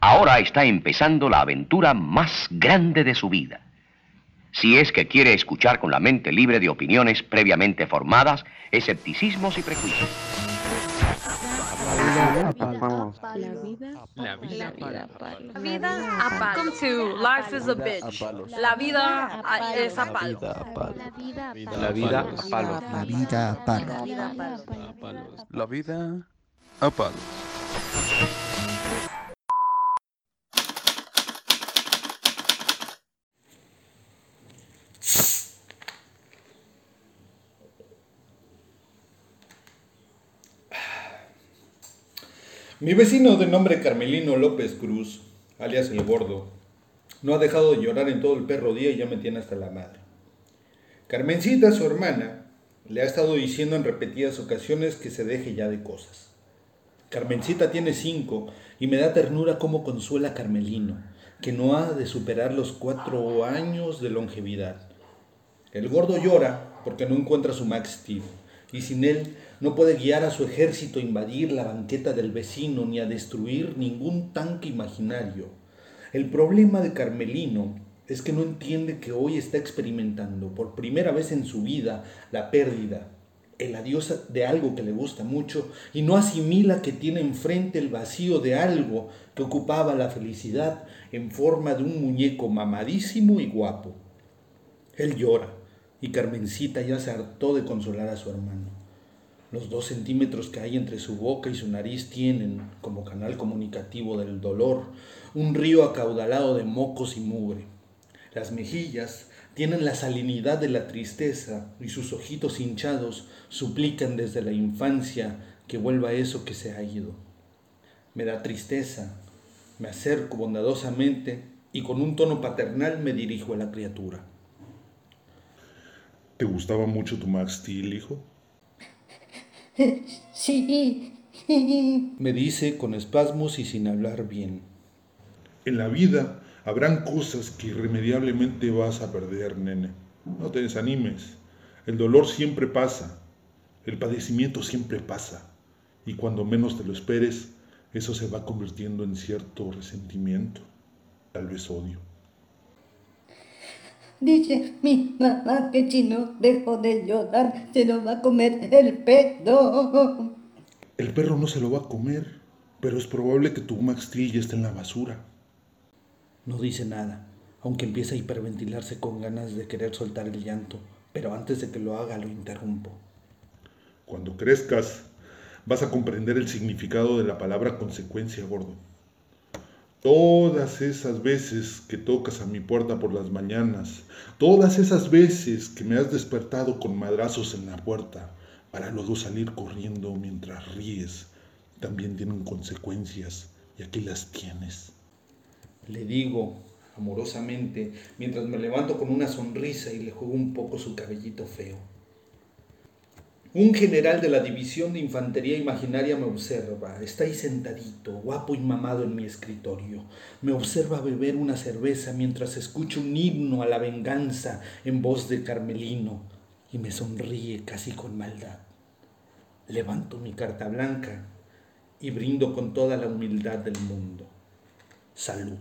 Ahora está empezando la aventura más grande de su vida. Si es que quiere escuchar con la mente libre de opiniones previamente formadas, escepticismos y prejuicios. La vida La vida La vida a palos. Welcome to Life is a Bitch. La vida a- es a palo. La vida a palo. La vida a palo. La vida a palos. Mi vecino de nombre Carmelino López Cruz, alias El Gordo, no ha dejado de llorar en todo el perro día y ya me tiene hasta la madre. Carmencita, su hermana, le ha estado diciendo en repetidas ocasiones que se deje ya de cosas. Carmencita tiene cinco y me da ternura cómo consuela a Carmelino, que no ha de superar los cuatro años de longevidad. El gordo llora porque no encuentra su Max Steel y sin él no puede guiar a su ejército a invadir la banqueta del vecino ni a destruir ningún tanque imaginario. El problema de Carmelino es que no entiende que hoy está experimentando por primera vez en su vida la pérdida, el adiós de algo que le gusta mucho y no asimila que tiene enfrente el vacío de algo que ocupaba la felicidad en forma de un muñeco mamadísimo y guapo. Él llora y Carmencita ya se hartó de consolar a su hermano. Los dos centímetros que hay entre su boca y su nariz tienen, como canal comunicativo del dolor, un río acaudalado de mocos y mugre. Las mejillas tienen la salinidad de la tristeza y sus ojitos hinchados suplican desde la infancia que vuelva eso que se ha ido. Me da tristeza, me acerco bondadosamente y con un tono paternal me dirijo a la criatura. ¿Te gustaba mucho tu Max Steel, hijo? Sí. Me dice con espasmos y sin hablar bien. En la vida habrán cosas que irremediablemente vas a perder, nene. No te desanimes. El dolor siempre pasa. El padecimiento siempre pasa. Y cuando menos te lo esperes, eso se va convirtiendo en cierto resentimiento, tal vez odio. Dice mi mamá que si no dejo de llorar, se lo va a comer el pedo. El perro no se lo va a comer, pero es probable que tu Max ya esté en la basura. No dice nada, aunque empieza a hiperventilarse con ganas de querer soltar el llanto, pero antes de que lo haga lo interrumpo. Cuando crezcas, vas a comprender el significado de la palabra consecuencia, gordo. Todas esas veces que tocas a mi puerta por las mañanas, todas esas veces que me has despertado con madrazos en la puerta para luego salir corriendo mientras ríes, también tienen consecuencias y aquí las tienes. Le digo amorosamente mientras me levanto con una sonrisa y le juego un poco su cabellito feo. Un general de la División de Infantería Imaginaria me observa. Está ahí sentadito, guapo y mamado en mi escritorio. Me observa beber una cerveza mientras escucho un himno a la venganza en voz de Carmelino y me sonríe casi con maldad. Levanto mi carta blanca y brindo con toda la humildad del mundo. Salud.